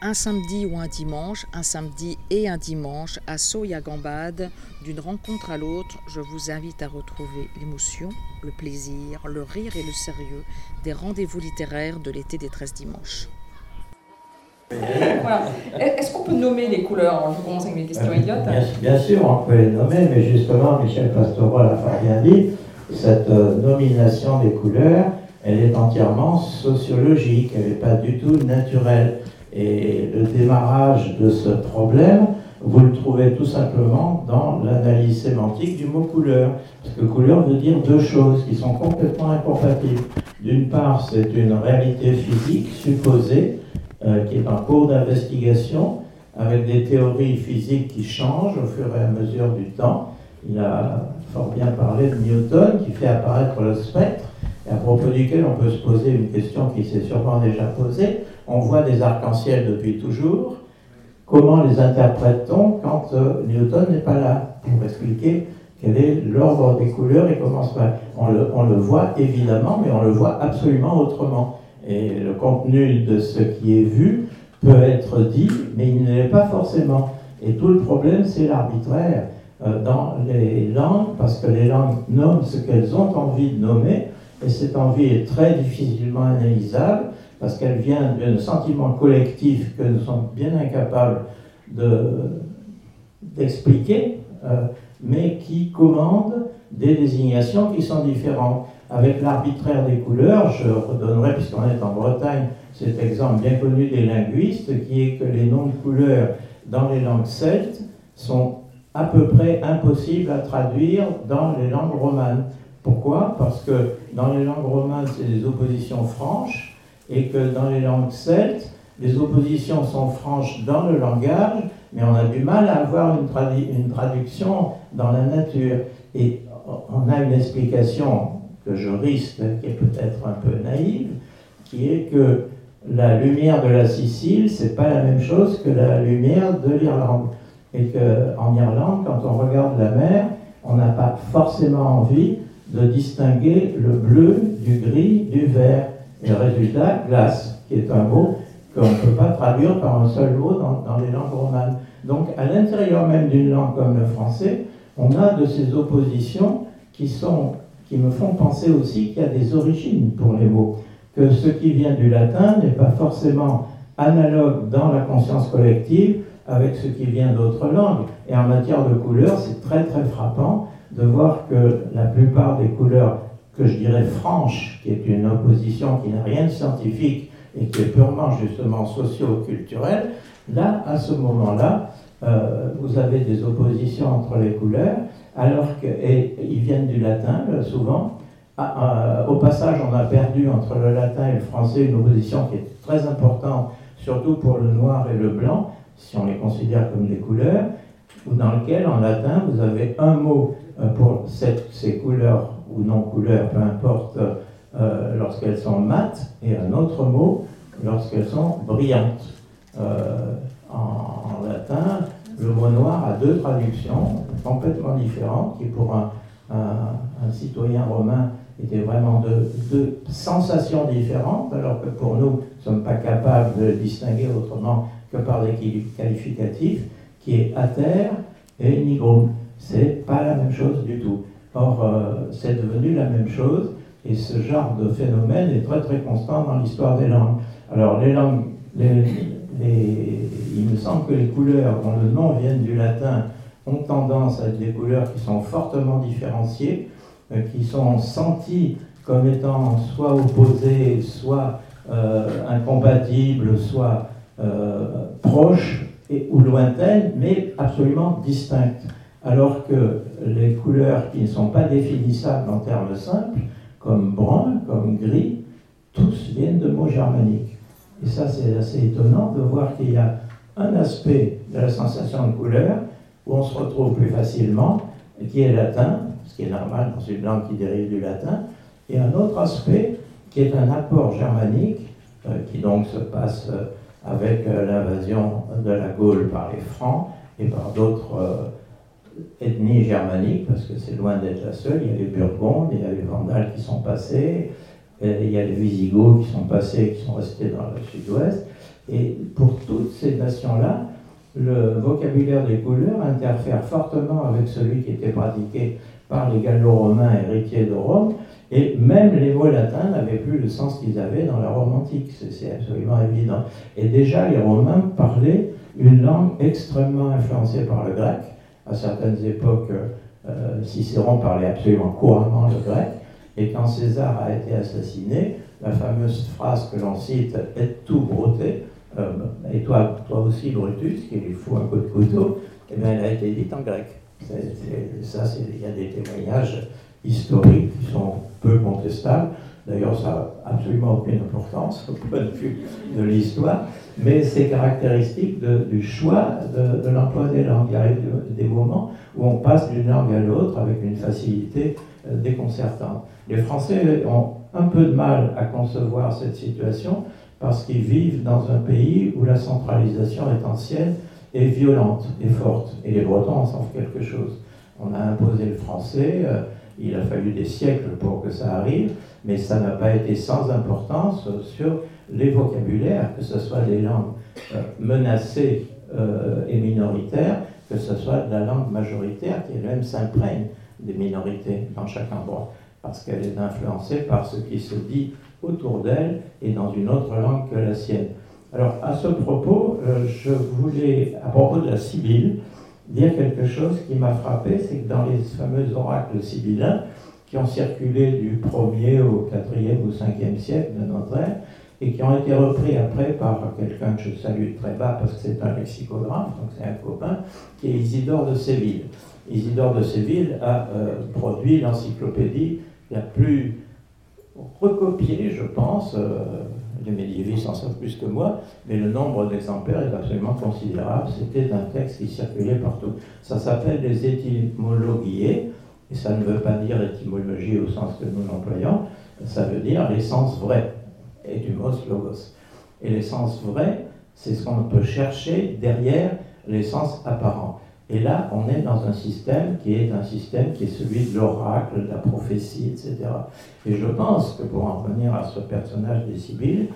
un samedi ou un dimanche, un samedi et un dimanche, à Soya-Gambade, d'une rencontre à l'autre, je vous invite à retrouver l'émotion, le plaisir, le rire et le sérieux des rendez-vous littéraires de l'été des 13 dimanches. Est-ce qu'on peut nommer les couleurs Je commence avec mes questions idiotes. Bien, sûr, on peut les nommer, mais justement, Michel Pastoral a fort bien dit, cette euh, nomination des couleurs, elle est entièrement sociologique, elle n'est pas du tout naturelle. Et le démarrage de ce problème, vous le trouvez tout simplement dans l'analyse sémantique du mot couleur. Parce que couleur veut dire deux choses qui sont complètement incompatibles. D'une part, c'est une réalité physique supposée, euh, qui est en cours d'investigation, avec des théories physiques qui changent au fur et à mesure du temps. Il a fort bien parlé de Newton, qui fait apparaître le spectre, et à propos duquel on peut se poser une question qui s'est sûrement déjà posée on voit des arcs-en-ciel depuis toujours. Comment les interprète-t-on quand euh, Newton n'est pas là pour expliquer quel est l'ordre des couleurs et comment se on le, on le voit évidemment, mais on le voit absolument autrement. Et le contenu de ce qui est vu peut être dit, mais il ne l'est pas forcément. Et tout le problème, c'est l'arbitraire euh, dans les langues, parce que les langues nomment ce qu'elles ont envie de nommer, et cette envie est très difficilement analysable parce qu'elle vient d'un sentiment collectif que nous sommes bien incapables d'expliquer, euh, mais qui commande des désignations qui sont différentes. Avec l'arbitraire des couleurs, je redonnerai, puisqu'on est en Bretagne, cet exemple bien connu des linguistes, qui est que les noms de couleurs dans les langues celtes sont à peu près impossibles à traduire dans les langues romanes. Pourquoi? Parce que dans les langues romanes, c'est des oppositions franches, et que dans les langues celtes, les oppositions sont franches dans le langage, mais on a du mal à avoir une, traduction dans la nature. Et on a une explication que je risque, qui est peut-être un peu naïve, qui est que la lumière de la Sicile, c'est pas la même chose que la lumière de l'Irlande. Et qu'en Irlande, quand on regarde la mer, on n'a pas forcément envie de distinguer le bleu du gris du vert. Et le résultat, glace, qui est un mot qu'on ne peut pas traduire par un seul mot dans, les langues romanes. Donc, à l'intérieur même d'une langue comme le français, on a de ces oppositions qui, sont, qui me font penser aussi qu'il y a des origines pour les mots. Que ce qui vient du latin n'est pas forcément analogue dans la conscience collective avec ce qui vient d'autres langues. Et en matière de couleurs, c'est très très frappant de voir que la plupart des couleurs que je dirais franche, qui est une opposition qui n'a rien de scientifique et qui est purement justement socio-culturelle, là, à ce moment-là, euh, vous avez des oppositions entre les couleurs, alors qu'ils viennent du latin, souvent. Ah, euh, au passage, on a perdu entre le latin et le français une opposition qui est très importante, surtout pour le noir et le blanc, si on les considère comme des couleurs, ou dans lequel, en latin, vous avez un mot euh, pour ces couleurs ou non couleurs, peu importe, euh, lorsqu'elles sont mates, et un autre mot lorsqu'elles sont brillantes. Euh, en, latin, le mot noir a deux traductions complètement différentes, qui pour un, un, citoyen romain étaient vraiment deux, deux, sensations différentes, alors que pour nous, nous ne sommes pas capables de le distinguer autrement que par des qualificatifs, qui est à terre et nigrum. C'est pas la même chose du tout. Or, euh, c'est devenu la même chose, et ce genre de phénomène est très très constant dans l'histoire des langues. Alors, les langues, il me semble que les couleurs dont le nom vient du latin ont tendance à être des couleurs qui sont fortement différenciées, euh, qui sont senties comme étant soit opposées, soit euh, incompatibles, soit proches ou lointaines, mais absolument distinctes alors que les couleurs qui ne sont pas définissables en termes simples, comme brun, comme gris, tous viennent de mots germaniques. Et ça, c'est assez étonnant de voir qu'il y a un aspect de la sensation de couleur où on se retrouve plus facilement, qui est latin, ce qui est normal dans une langue qui dérive du latin, et un autre aspect qui est un apport germanique, euh, qui donc se passe euh, avec euh, l'invasion de la Gaule par les Francs et par d'autres ethnie germanique, parce que c'est loin d'être la seule. Il y a les Burgondes, il y a les Vandales qui sont passés. il y a les Visigoths qui sont passés, qui sont restés dans le sud-ouest. Et pour toutes ces nations-là, le vocabulaire des couleurs interfère fortement avec celui qui était pratiqué par les gallo-romains héritiers de Rome, et même les mots latins n'avaient plus le sens qu'ils avaient dans la Rome antique, c'est absolument évident. Et déjà, les Romains parlaient une langue extrêmement influencée par le grec. À certaines époques, euh, Cicéron parlait absolument couramment le grec, et quand César a été assassiné, la fameuse phrase que l'on cite est tout brouté, euh, et toi, toi aussi Brutus, qui lui fout un coup de couteau, eh bien, elle a été dite en grec. ça, il y a des témoignages historiques qui sont peu contestables. D'ailleurs, ça n'a absolument aucune importance au point de vue de l'histoire, mais c'est caractéristique du choix de, l'emploi des langues. Il arrive des moments où on passe d'une langue à l'autre avec une facilité euh, déconcertante. Les Français ont un peu de mal à concevoir cette situation parce qu'ils vivent dans un pays où la centralisation est ancienne et violente et forte. Et les Bretons en savent quelque chose. On a imposé le français, euh, il a fallu des siècles pour que ça arrive, mais ça n'a pas été sans importance sur les vocabulaires, que ce soit des langues euh, menacées euh, et minoritaires, que ce soit la langue majoritaire qui elle-même s'imprègne des minorités dans chaque endroit, parce qu'elle est influencée par ce qui se dit autour d'elle et dans une autre langue que la sienne. Alors, à ce propos, euh, je voulais, à propos de la Sibylle, dire quelque chose qui m'a frappé, c'est que dans les fameux oracles sibyllins, qui ont circulé du 1er au 4e ou 5e siècle de notre ère, et qui ont été repris après par quelqu'un que je salue très bas parce que c'est un lexicographe, donc c'est un copain, qui est Isidore de Séville. Isidore de Séville a euh, produit l'encyclopédie la plus recopié, je pense, euh, les médiévistes en savent plus que moi, mais le nombre d'exemplaires est absolument considérable. C'était un texte qui circulait partout. Ça s'appelle les étymologies, et ça ne veut pas dire étymologie au sens que nous l'employons, ça veut dire l'essence vraie, etymos logos. Et l'essence vraie, c'est ce qu'on peut chercher derrière l'essence apparente. Et là, on est dans un système qui est un système qui est celui de l'oracle, de la prophétie, etc. Et je pense que pour en revenir à ce personnage des Sibylles,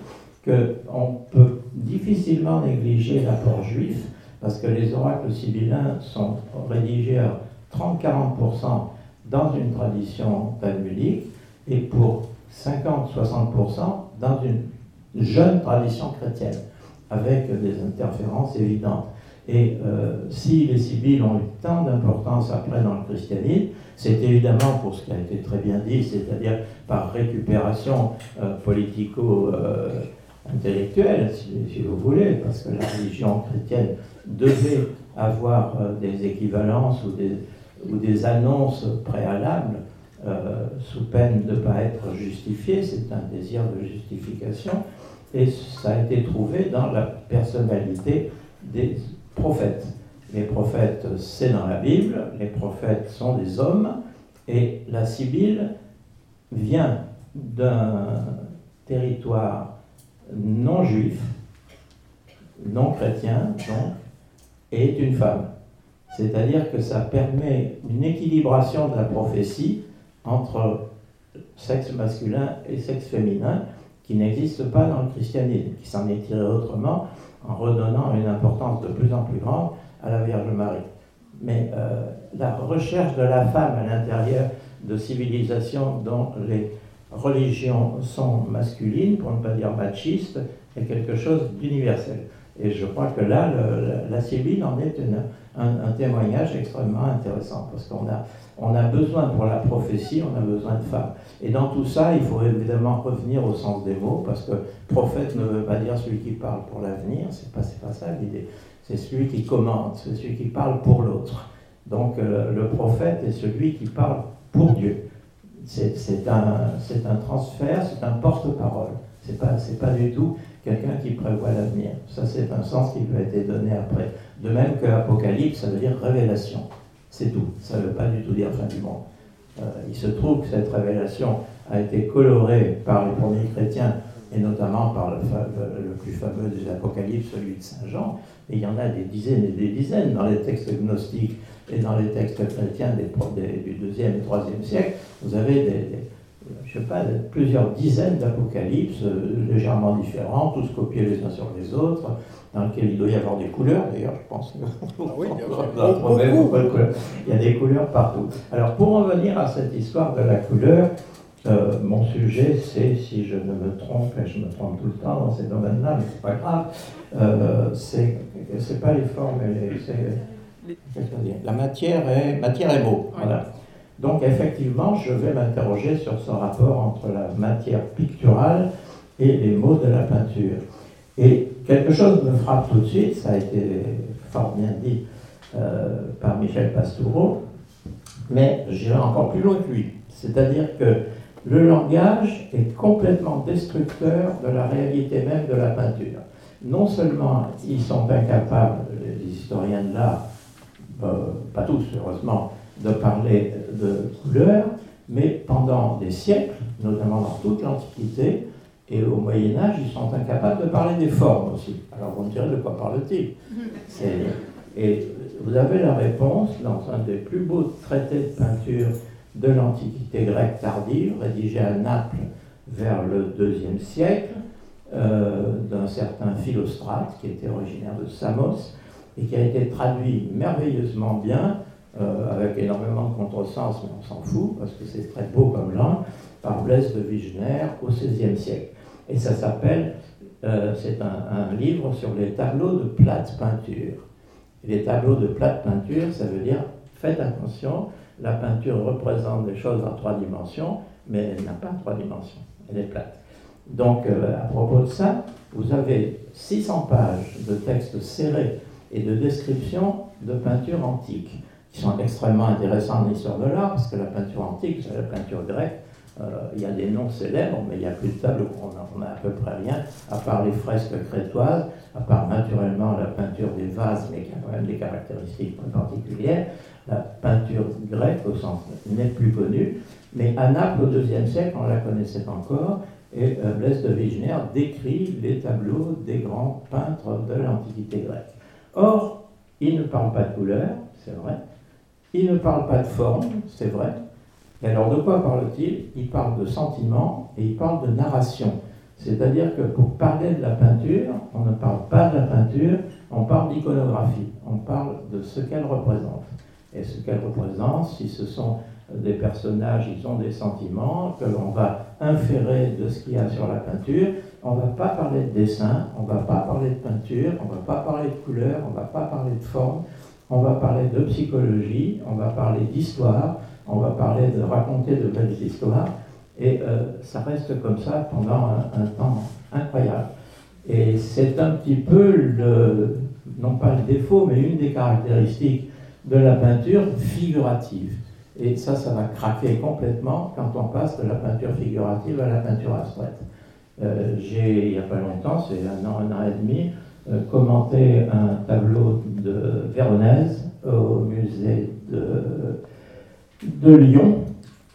qu'on peut difficilement négliger l'apport juif, parce que les oracles sibyllins sont rédigés à 30-40% dans une tradition talmudique et pour 50-60% dans une jeune tradition chrétienne, avec des interférences évidentes. Et euh, si les Sibylles ont eu tant d'importance après dans le christianisme, c'est évidemment pour ce qui a été très bien dit, c'est-à-dire par récupération euh, politico-intellectuelle, si, vous voulez, parce que la religion chrétienne devait avoir euh, des équivalences ou des, ou des annonces préalables sous peine de ne pas être justifiées, c'est un désir de justification, et ça a été trouvé dans la personnalité des prophètes. Les prophètes, c'est dans la Bible, les prophètes sont des hommes, et la Sibylle vient d'un territoire non juif, non chrétien, donc, et est une femme. C'est-à-dire que ça permet une équilibration de la prophétie entre sexe masculin et sexe féminin qui n'existe pas dans le christianisme, qui s'en est tiré autrement en redonnant une importance de plus en plus grande à la Vierge Marie. Mais euh, la recherche de la femme à l'intérieur de civilisations dont les religions sont masculines, pour ne pas dire machistes, est quelque chose d'universel. Et je crois que là, la Sibylle en est un, témoignage extrêmement intéressant, parce qu'on a, on a besoin pour la prophétie, on a besoin de femmes. Et dans tout ça, il faut évidemment revenir au sens des mots, parce que prophète ne veut pas dire celui qui parle pour l'avenir, c'est pas, pas ça l'idée. C'est celui qui commande, c'est celui qui parle pour l'autre. Donc euh, le prophète est celui qui parle pour Dieu. C'est un, un transfert, c'est un porte-parole. C'est pas, pas du tout quelqu'un qui prévoit l'avenir. Ça, c'est un sens qui lui a été donné après. De même que Apocalypse, ça veut dire révélation. C'est tout. Ça ne veut pas du tout dire fin du monde. Euh, il se trouve que cette révélation a été colorée par les premiers chrétiens, et notamment par le, plus fameux des Apocalypses, celui de Saint Jean. Et il y en a des dizaines et des dizaines dans les textes gnostiques et dans les textes chrétiens des, du deuxième et troisième siècle. Vous avez des je sais pas, plusieurs dizaines d'apocalypses légèrement différents, tous copiés les uns sur les autres, dans lesquels il doit y avoir des couleurs, d'ailleurs, je pense. Ah oui, bien sûr. il y a des couleurs partout. Alors, pour en venir à cette histoire de la couleur, euh, mon sujet, c'est, si je ne me trompe, et je me trompe tout le temps dans ces domaines-là, mais c'est pas grave, euh, c'est, c'est pas les formes, c'est, la matière et matière et mots. Voilà. Donc effectivement, je vais m'interroger sur ce rapport entre la matière picturale et les mots de la peinture. Et quelque chose me frappe tout de suite, ça a été fort bien dit euh, par Michel Pastoureau, mais j'irai encore plus loin que lui. C'est-à-dire que le langage est complètement destructeur de la réalité même de la peinture. Non seulement ils sont incapables, les historiens de l'art, euh, pas tous heureusement, de parler de couleur, mais pendant des siècles, notamment dans toute l'Antiquité et au Moyen Âge, ils sont incapables de parler des formes aussi. Alors vous me direz de quoi parle-t-il? Et vous avez la réponse dans un des plus beaux traités de peinture de l'Antiquité grecque tardive, rédigé à Naples vers le IIe siècle, euh, d'un certain Philostrate, qui était originaire de Samos, et qui a été traduit merveilleusement bien, euh, avec énormément de contresens, mais on s'en fout, parce que c'est très beau comme langue, par Blaise de Vigenère au XVIe siècle. Et ça s'appelle, euh, c'est un, un, livre sur les tableaux de plate peinture. les tableaux de plate peinture, ça veut dire, faites attention, la peinture représente des choses en trois dimensions, mais elle n'a pas trois dimensions, elle est plate. Donc, euh, à propos de ça, vous avez 600 pages de textes serrés et de descriptions de peinture antique, qui sont extrêmement intéressantes dans l'histoire de l'art, parce que la peinture antique, la peinture grecque, euh, il y a des noms célèbres, mais il n'y a plus de table où on n'a à peu près rien, à part les fresques crétoises, à part naturellement la peinture des vases, mais qui a quand même des caractéristiques particulières. La peinture grecque, au sens, n'est plus connue, mais à Naples, au IIe siècle, on la connaissait encore, et euh, Blaise de Vigenère décrit les tableaux des grands peintres de l'Antiquité grecque. Or, il ne parle pas de couleur, c'est vrai, il ne parle pas de forme, c'est vrai, et alors de quoi parle-t-il? Il parle de sentiment et il parle de narration. C'est-à-dire que pour parler de la peinture, on ne parle pas de la peinture, on parle d'iconographie, on parle de ce qu'elle représente. Et ce qu'elle représente, si ce sont des personnages, ils ont des sentiments que l'on va inférer de ce qu'il y a sur la peinture. On ne va pas parler de dessin, on ne va pas parler de peinture, on ne va pas parler de couleur, on ne va pas parler de forme, on va parler de psychologie, on va parler d'histoire, on va parler de raconter de belles histoires. Et euh, ça reste comme ça pendant un, temps incroyable. Et c'est un petit peu non pas le défaut, mais une des caractéristiques de la peinture figurative. Et ça, ça va craquer complètement quand on passe de la peinture figurative à la peinture abstraite. Euh, j'ai, il n'y a pas longtemps, c'est un an, un an et demi, euh, commenté un tableau de Véronèse au musée de, de Lyon.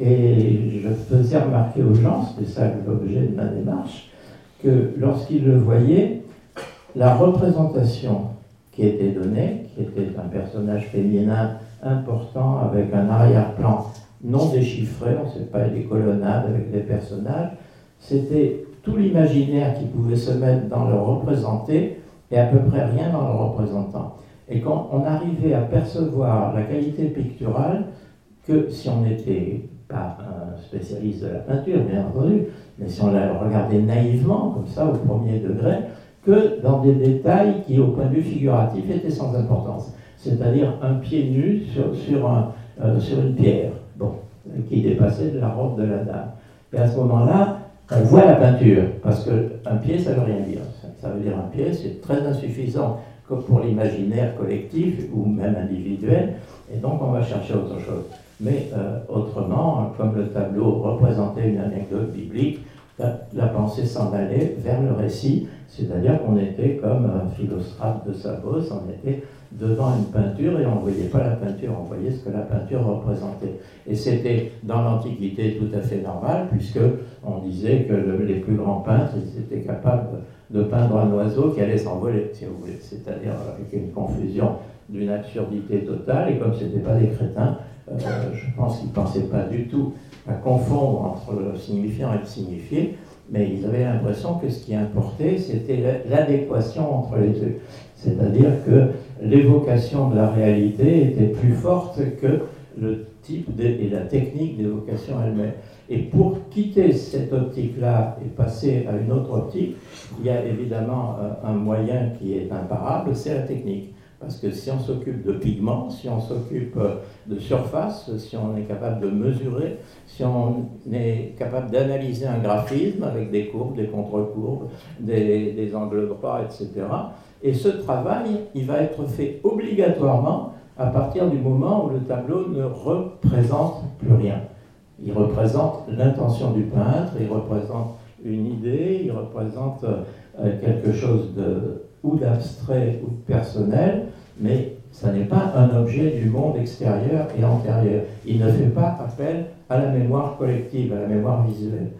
Et je faisais remarquer aux gens, c'était ça l'objet de ma démarche, que lorsqu'ils le voyaient, la représentation qui était donnée, qui était un personnage féminin important avec un arrière-plan non déchiffré, on ne sait pas, des colonnades avec des personnages, c'était tout l'imaginaire qui pouvait se mettre dans le représenté et à peu près rien dans le représentant. Et quand on arrivait à percevoir la qualité picturale, que si on n'était pas un spécialiste de la peinture, bien entendu, mais si on la regardait naïvement, comme ça, au premier degré, que dans des détails qui, au point de vue figuratif, étaient sans importance. C'est-à-dire un pied nu sur, euh, une pierre, bon, qui dépassait de la robe de la dame. Et à ce moment-là, on voit la peinture, parce qu'un pied, ça ne veut rien dire. Ça veut dire un pied, c'est très insuffisant comme pour l'imaginaire collectif ou même individuel, et donc on va chercher autre chose. Mais euh, autrement, comme le tableau représentait une anecdote biblique, la, pensée s'en allait vers le récit, c'est-à-dire qu'on était comme un philostrate de Sabos, on était devant une peinture et on ne voyait pas la peinture, on voyait ce que la peinture représentait. Et c'était dans l'Antiquité tout à fait normal, puisque on disait que les plus grands peintres ils étaient capables de peindre un oiseau qui allait s'envoler, si vous voulez, c'est-à-dire avec une confusion d'une absurdité totale, et comme ce n'étaient pas des crétins, euh, je pense qu'ils ne pensaient pas du tout à confondre entre le signifiant et le signifié, mais ils avaient l'impression que ce qui importait, c'était l'adéquation entre les deux. C'est-à-dire que l'évocation de la réalité était plus forte que le type et la technique d'évocation elle-même. Et pour quitter cette optique-là et passer à une autre optique, il y a évidemment euh, un moyen qui est imparable, c'est la technique. Parce que si on s'occupe de pigments, si on s'occupe euh, de surface, si on est capable de mesurer, si on est capable d'analyser un graphisme avec des courbes, des contre-courbes, des, des, angles droits, etc. Et ce travail, il va être fait obligatoirement à partir du moment où le tableau ne représente plus rien. Il représente l'intention du peintre, il représente une idée, il représente euh, quelque chose de ou d'abstrait ou de personnel, mais ça n'est pas un objet du monde extérieur et antérieur. Il ne fait pas appel à la mémoire collective, à la mémoire visuelle.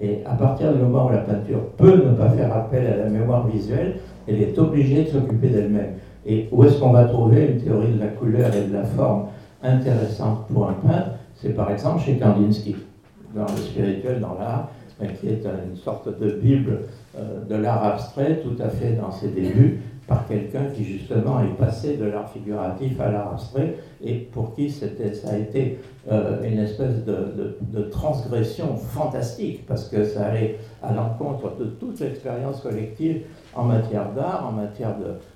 Et à partir du moment où la peinture peut ne pas faire appel à la mémoire visuelle, elle est obligée de s'occuper d'elle-même. Et où est-ce qu'on va trouver une théorie de la couleur et de la forme intéressante pour un peintre? C'est par exemple chez Kandinsky, dans le spirituel, dans l'art, qui est une sorte de bible euh, de l'art abstrait, tout à fait dans ses débuts, par quelqu'un qui justement est passé de l'art figuratif à l'art abstrait et pour qui ça a été euh, une espèce de, transgression fantastique parce que ça allait à l'encontre de toute l'expérience collective en matière d'art, en matière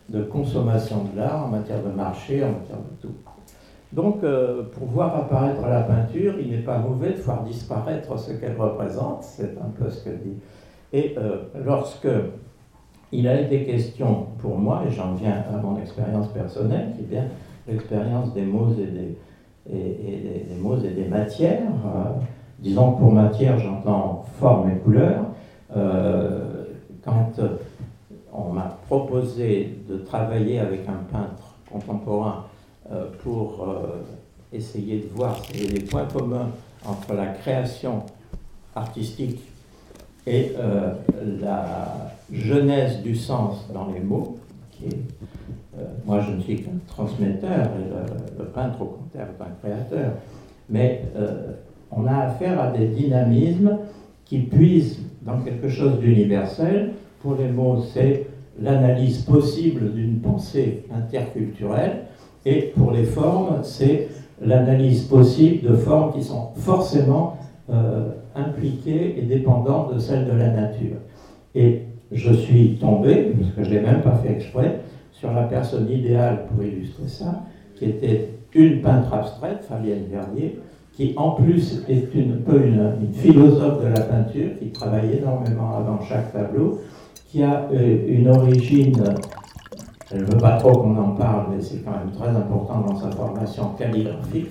de, consommation de l'art, en matière de marché, en matière de tout. Donc, euh, pour voir apparaître la peinture, il n'est pas mauvais de voir disparaître ce qu'elle représente, c'est un peu ce que dit. Et euh, lorsque il a été question pour moi, et j'en viens à mon expérience personnelle, qui est bien l'expérience des mots et des, des, mots et des matières. Euh, disons que pour matière, j'entends forme et couleur. Euh, quand on m'a proposé de travailler avec un peintre contemporain pour essayer de voir des points communs entre la création artistique et la genèse du sens dans les mots, euh, moi je ne suis qu'un transmetteur, et le, peintre au contraire est un créateur, mais euh, on a affaire à des dynamismes qui puisent dans quelque chose d'universel. Pour les mots, c'est l'analyse possible d'une pensée interculturelle, et pour les formes, c'est l'analyse possible de formes qui sont forcément euh, impliquées et dépendantes de celles de la nature. Et je suis tombé, parce que je ne l'ai même pas fait exprès, sur la personne idéale pour illustrer ça, qui était une peintre abstraite, Fabienne Vernier, qui en plus est une, peu une, philosophe de la peinture, qui travaille énormément avant chaque tableau, qui a euh, une origine, elle ne veut pas trop qu'on en parle, mais c'est quand même très important dans sa formation calligraphique,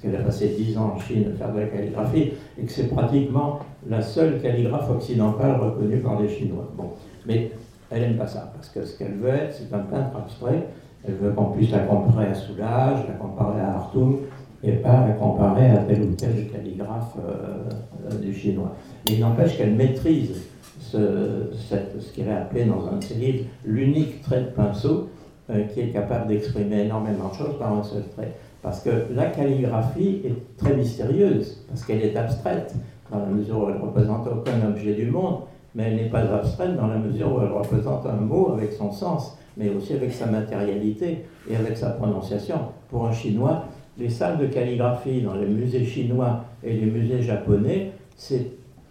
qu'elle a passé dix ans en Chine à faire de la calligraphie, et que c'est pratiquement la seule calligraphe occidentale reconnue par les Chinois. Bon. Mais elle n'aime pas ça, parce que ce qu'elle veut être, c'est un peintre abstrait. Elle veut qu'on puisse la comparer à Soulage, la comparer à Hartung, et pas la comparer à tel ou tel calligraphe euh, du chinois. Mais il n'empêche qu'elle maîtrise ce, qu'il est appelé dans un de ses livres l'unique trait de pinceau, euh, qui est capable d'exprimer énormément de choses par un seul trait. Parce que la calligraphie est très mystérieuse, parce qu'elle est abstraite, dans la mesure où elle ne représente aucun objet du monde, mais elle n'est pas abstraite dans la mesure où elle représente un mot avec son sens, mais aussi avec sa matérialité et avec sa prononciation. Pour un chinois, les salles de calligraphie dans les musées chinois et les musées japonais, c'est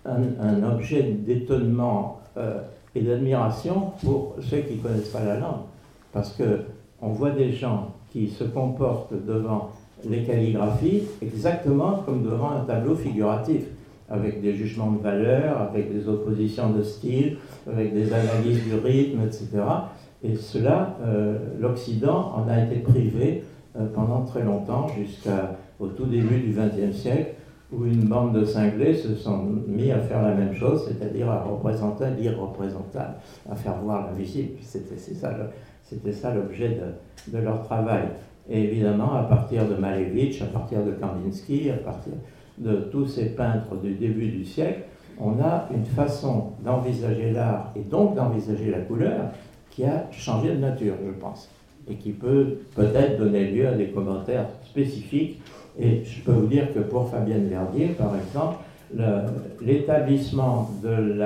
un, objet d'étonnement euh, et d'admiration pour ceux qui ne connaissent pas la langue. Parce qu'on voit des gens qui se comportent devant les calligraphies exactement comme devant un tableau figuratif, avec des jugements de valeur, avec des oppositions de style, avec des analyses du rythme, etc. Et cela, euh, l'Occident en a été privé euh, pendant très longtemps, jusqu'au tout début du XXe siècle, où une bande de cinglés se sont mis à faire la même chose, c'est-à-dire à représenter l'irreprésentable, à faire voir l'invisible. C'était ça l'objet de, leur travail. Et évidemment, à partir de Malevich, à partir de Kandinsky, à partir de tous ces peintres du début du siècle, on a une façon d'envisager l'art et donc d'envisager la couleur qui a changé de nature, je pense, et qui peut peut-être donner lieu à des commentaires spécifiques Et je peux vous dire que pour Fabienne Verdier, par exemple, l'établissement de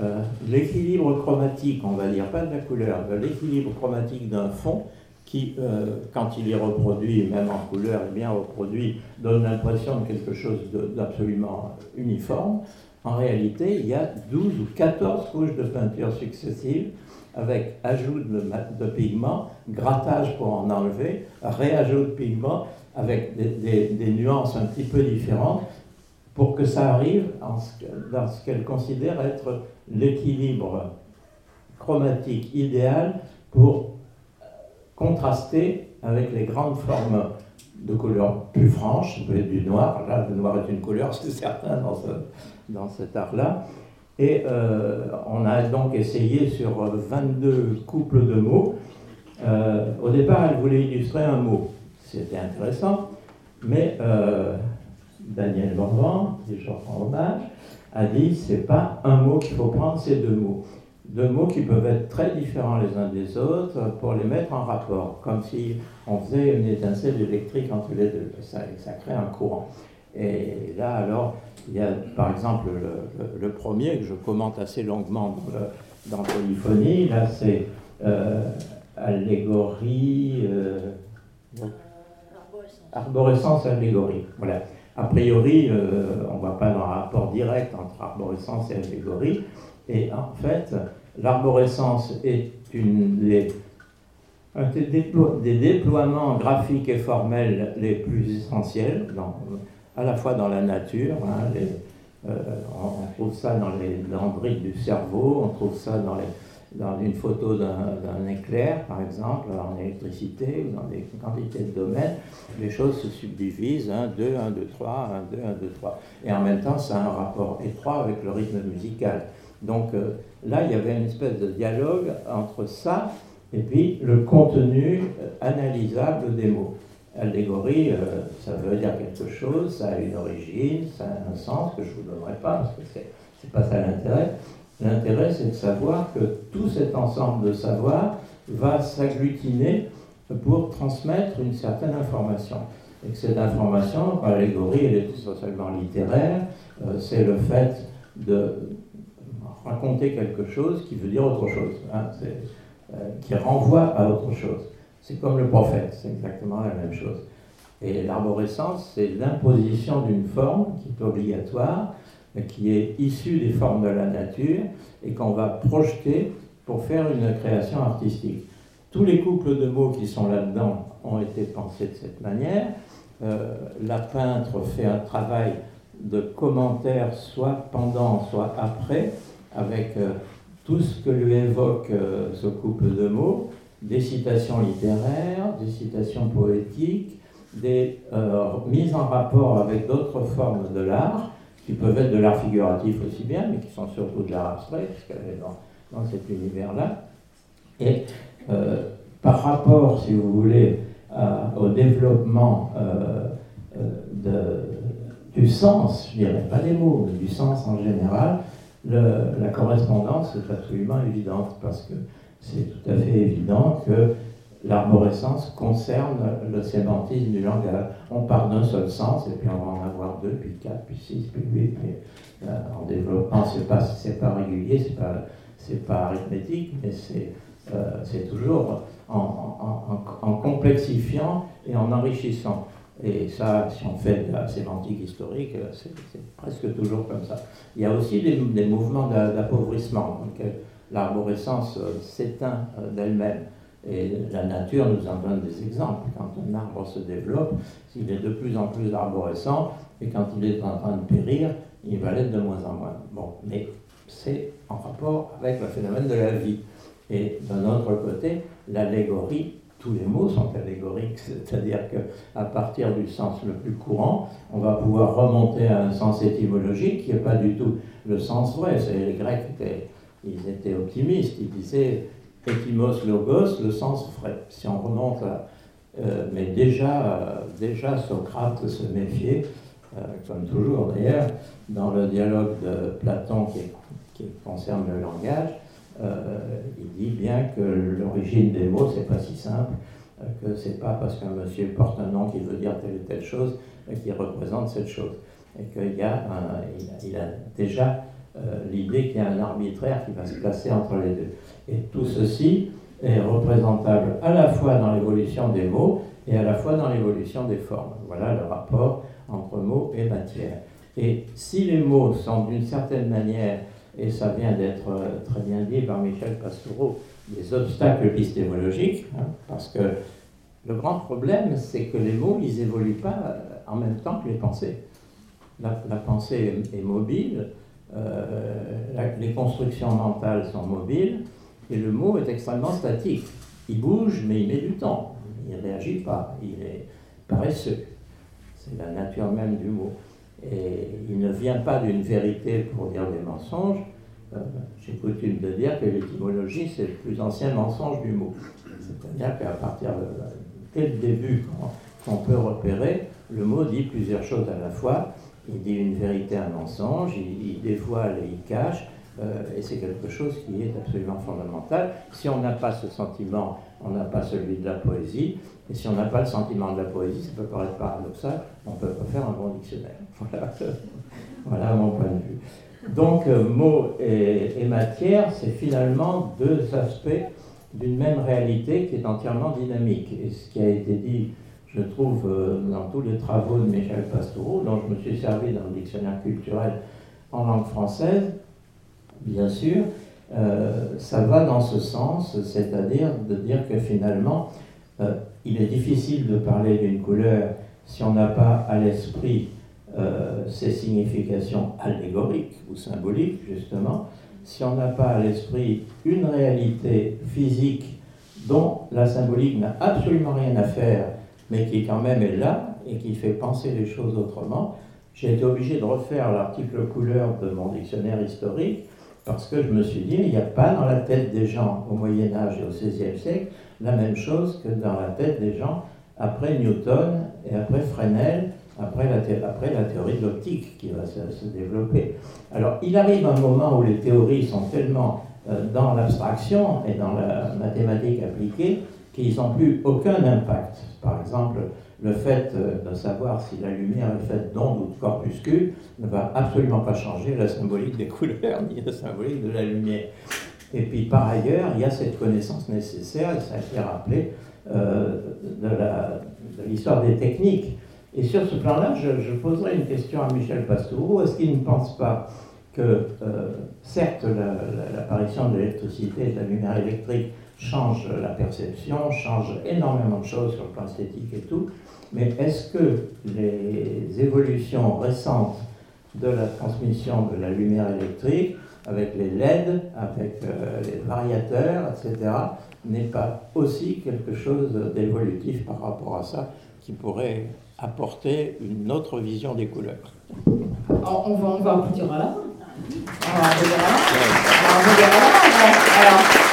euh, l'équilibre chromatique, on va dire, pas de la couleur, l'équilibre chromatique d'un fond qui, euh, quand il est reproduit, même en couleur, est bien reproduit, donne l'impression de quelque chose d'absolument uniforme. En réalité, il y a 12 ou 14 couches de peinture successives avec ajout de, pigments, grattage pour en enlever, réajout de pigments avec des, nuances un petit peu différentes pour que ça arrive dans ce qu'elle considère être l'équilibre chromatique idéal pour contraster avec les grandes formes de couleurs plus franches, ça peut être du noir, là le noir est une couleur, c'est certain dans, dans cet art-là. Et euh, on a donc essayé sur 22 couples de mots. Euh, au départ, elle voulait illustrer un mot. C'était intéressant, mais euh, Daniel Morvan, qui je reprends hommage, a dit c'est pas un mot qu'il faut prendre, c'est deux mots. Deux mots qui peuvent être très différents les uns des autres pour les mettre en rapport, comme si on faisait une étincelle électrique entre les deux. Ça, ça crée un courant. Et là, alors, il y a par exemple le, premier que je commente assez longuement dans, Polyphonie. Là, c'est euh, allégorie. Euh, arborescence allégorie. Voilà. A priori, euh, on ne va pas un rapport direct entre arborescence et allégorie. Et en fait, l'arborescence est une des, un des, déploiements graphiques et formels les plus essentiels, à la fois dans la nature. Hein, euh, on, trouve ça dans les dendrites du cerveau, on trouve ça dans les dans une photo d'un éclair, par exemple, en électricité ou dans des quantités de domaines, les choses se subdivisent 1, 2, 1, 2, 3, 1, 2, 1, 2, 3. Et en même temps, ça a un rapport étroit avec le rythme musical. Donc euh, là, il y avait une espèce de dialogue entre ça et puis le contenu euh, analysable des mots. Allégorie, euh, ça veut dire quelque chose, ça a une origine, ça a un sens que je ne vous donnerai pas parce que c'est pas ça l'intérêt. L'intérêt, c'est de savoir que tout cet ensemble de savoir va s'agglutiner pour transmettre une certaine information. Et que cette information, l'allégorie, elle est essentiellement littéraire, euh, c'est le fait de raconter quelque chose qui veut dire autre chose, hein, euh, qui renvoie à autre chose. C'est comme le prophète, c'est exactement la même chose. Et l'arborescence, c'est l'imposition d'une forme qui est obligatoire, qui est issu des formes de la nature et qu'on va projeter pour faire une création artistique. Tous les couples de mots qui sont là-dedans ont été pensés de cette manière. Euh, la peintre fait un travail de commentaire soit pendant, soit après, avec euh, tout ce que lui évoque euh, ce couple de mots, des citations littéraires, des citations poétiques, des mises en rapport avec d'autres formes de l'art, qui peuvent être de l'art figuratif aussi bien, mais qui sont surtout de l'art abstrait, puisqu'elle est dans, dans cet univers-là. Et euh, par rapport, si vous voulez, au développement euh, euh, du sens, je dirais pas des mots, mais du sens en général, la correspondance est absolument évidente, parce que c'est tout à fait évident que l'arborescence concerne le sémantisme du langage. On part d'un seul sens, et puis on va en avoir deux, puis quatre, puis six, puis huit, puis euh, en développant, c'est pas, pas régulier, c'est pas, pas arithmétique, mais c'est, euh, toujours en, complexifiant et en enrichissant. Et ça, si on fait de la sémantique historique, c'est, presque toujours comme ça. Il y a aussi des, des mouvements d'appauvrissement, donc l'arborescence euh, s'éteint d'elle-même. Et la nature nous en donne des exemples. Quand un arbre se développe, s'il est de plus en plus arborescent, et quand il est en train de périr, il va l'être de moins en moins. Bon, mais c'est en rapport avec le phénomène de la vie. Et d'un autre côté, l'allégorie, tous les mots sont allégoriques, c'est-à-dire qu'à partir du sens le plus courant, on va pouvoir remonter à un sens étymologique qui n'est pas du tout le sens vrai. Les Grecs ils étaient optimistes, ils disaient Ekimos logos, le sens vrai. Si on remonte à. Euh, mais déjà, euh, déjà, Socrate se méfiait, euh, comme toujours d'ailleurs, dans le dialogue de Platon qui, qui concerne le langage, il dit bien que l'origine des mots, c'est pas si simple, que c'est pas parce qu'un monsieur porte un nom qu'il veut dire telle ou telle chose qu'il représente cette chose. Et qu'il a, il a, déjà l'idée qu'il y a un arbitraire qui va se placer entre les deux. Et tout ceci est représentable à la fois dans l'évolution des mots et à la fois dans l'évolution des formes. Voilà le rapport entre mots et matière. Et si les mots sont d'une certaine manière, et ça vient d'être euh, très bien dit par Michel Pastoureau, des obstacles épistémologiques, hein, parce que le grand problème, c'est que les mots, ils évoluent pas euh, en même temps que les pensées. La, pensée est, mobile, euh, les constructions mentales sont mobiles, et le mot est extrêmement statique. Il bouge, mais il met du temps. Il ne réagit pas, il est paresseux. C'est la nature même du mot. Et il ne vient pas d'une vérité pour dire des mensonges. Euh, j'ai coutume de dire que l'étymologie, c'est le plus ancien mensonge du mot. C'est-à-dire qu'à partir de, dès le début, qu'on peut repérer, le mot dit plusieurs choses à la fois. Il dit une vérité, un mensonge, il, dévoile et il cache, euh, et c'est quelque chose qui est absolument fondamental. Si on n'a pas ce sentiment, on n'a pas celui de la poésie, et si on n'a pas le sentiment de la poésie, ça peut paraître paradoxal, on ne peut pas faire un bon dictionnaire. Voilà, mon point de vue. Donc, euh, mots et, matière, c'est finalement deux aspects d'une même réalité qui est entièrement dynamique. Et ce qui a été dit, je trouve, euh, dans tous les travaux de Michel Pastoureau, dont je me suis servi dans le dictionnaire culturel en langue française, bien sûr, euh, ça va dans ce sens, c'est-à-dire de dire que finalement, il est difficile de parler d'une couleur si on n'a pas à l'esprit euh, ses significations allégoriques ou symboliques, justement, si on n'a pas à l'esprit une réalité physique dont la symbolique n'a absolument rien à faire, mais qui quand même est là et qui fait penser les choses autrement, j'ai été obligé de refaire l'article couleur de mon dictionnaire historique parce que je me suis dit, il n'y a pas dans la tête des gens au Moyen Âge et au XVIe siècle la même chose que dans la tête des gens après Newton et après Fresnel, après la, théorie de l'optique qui va se, développer. Alors il arrive un moment où les théories sont tellement euh, dans l'abstraction et dans la mathématique appliquée qu'ils n'ont plus aucun impact. Par exemple, le fait euh, de savoir si la lumière est faite d'ondes ou de corpuscules ne va absolument pas changer la symbolique des couleurs ni la symbolique de la lumière. Et puis par ailleurs, il y a cette connaissance nécessaire, ça a été rappelé, euh, de l'histoire des techniques. Et sur ce plan-là, je, je, poserai une question à Michel Pastoureau. Est-ce qu'il ne pense pas que, euh, certes, l'apparition de l'électricité et de la lumière électrique change la perception, change énormément de choses sur le plan esthétique et tout, mais est-ce que les évolutions récentes de la transmission de la lumière électrique, avec les LED, avec euh, les variateurs, etc., n'est pas aussi quelque chose d'évolutif par rapport à ça qui pourrait apporter une autre vision des couleurs? Alors, on va, on va applaudir à la main. On va applaudir à la main. Alors, on va